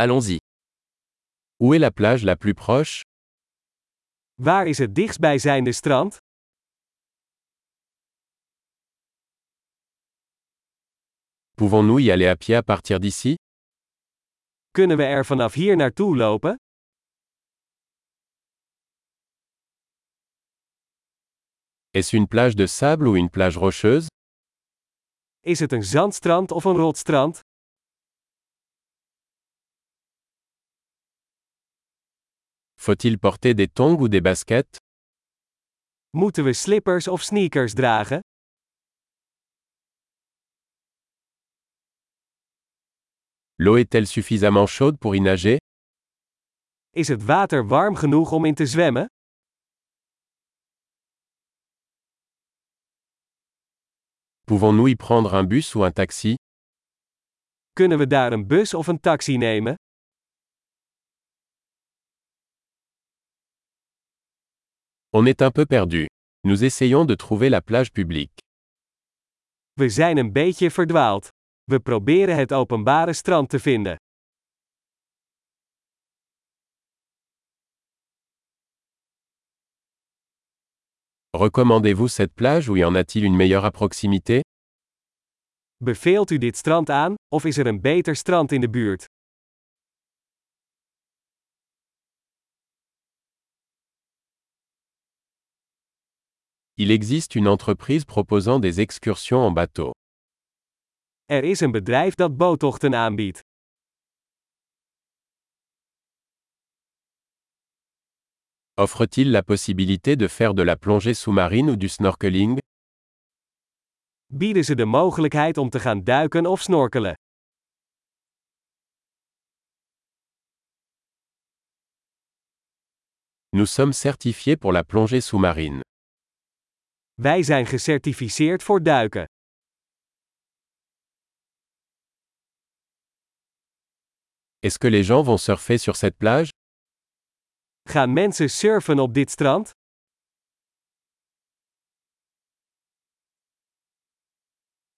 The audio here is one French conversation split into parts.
Allons-y. Où est la plage la plus proche? Waar is het dichtstbijzijnde strand? Pouvons-nous y aller à pied à partir d'ici? Kunnen we er vanaf hier naartoe lopen? Est-ce une plage de sable ou une plage rocheuse? Is het een zandstrand of een rotstrand? Faut-il porter des tongs ou des baskets? Moeten we slippers of sneakers dragen? L'eau est-elle suffisamment chaude pour y nager? Is het water warm genoeg om in te zwemmen? Pouvons-nous y prendre un bus ou un taxi? Kunnen we daar een bus of een taxi nemen? On est un peu perdu. Nous essayons de trouver la plage publique. We zijn een beetje verdwaald. We proberen het openbare strand te vinden. Recommandez-vous cette plage ou y en a-t-il une meilleure à proximité Beveelt u dit strand aan, of is er een beter strand in de buurt? Il existe une entreprise proposant des excursions en bateau. Er is een bedrijf dat boottochten aanbiedt. Offre-t-il la possibilité de faire de la plongée sous-marine ou du snorkeling? Bieden ze de mogelijkheid om te gaan duiken of snorkelen? Nous sommes certifiés pour la plongée sous-marine. Wij zijn gecertificeerd voor duiken. Est-ce que les gens vont surfer sur cette plage Gaan mensen surfen op dit strand?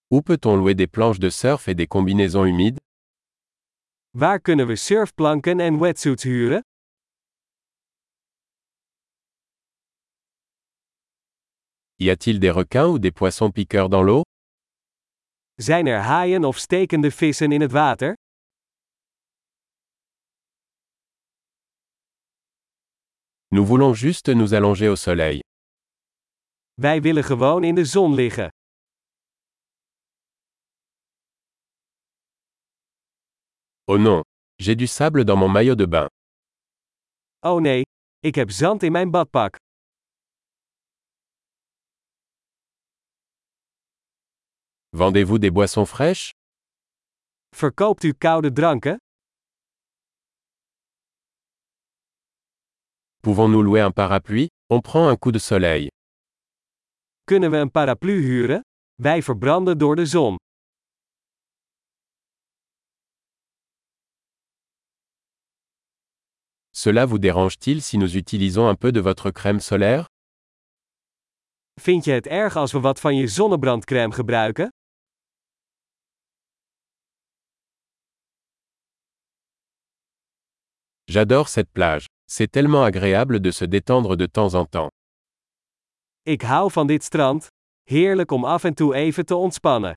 Où peut-on louer des planches de surf et des combinaisons humides Waar kunnen we surfplanken en wetsuits huren? Y a-t-il des requins ou des poissons piqueurs dans l'eau? Zijn er haaien of stekende vissen in het water? Nous voulons juste nous allonger au soleil. Wij willen gewoon in de zon liggen. Oh non, j'ai du sable dans mon maillot de bain. Oh nee, ik heb zand in mijn badpak. Vendez-vous des boissons fraîches? Verkoopt u koude dranken? Pouvons-nous louer un parapluie? On prend un coup de soleil. Kunnen we een paraplu huren? Wij verbranden door de zon. Cela vous dérange-t-il si nous utilisons un peu de votre crème solaire? Vind je het erg als we wat van je zonnebrandcrème gebruiken? J'adore cette plage. C'est tellement agréable de se détendre de temps en temps. Ik hou van dit strand. Heerlijk om af en toe even te ontspannen.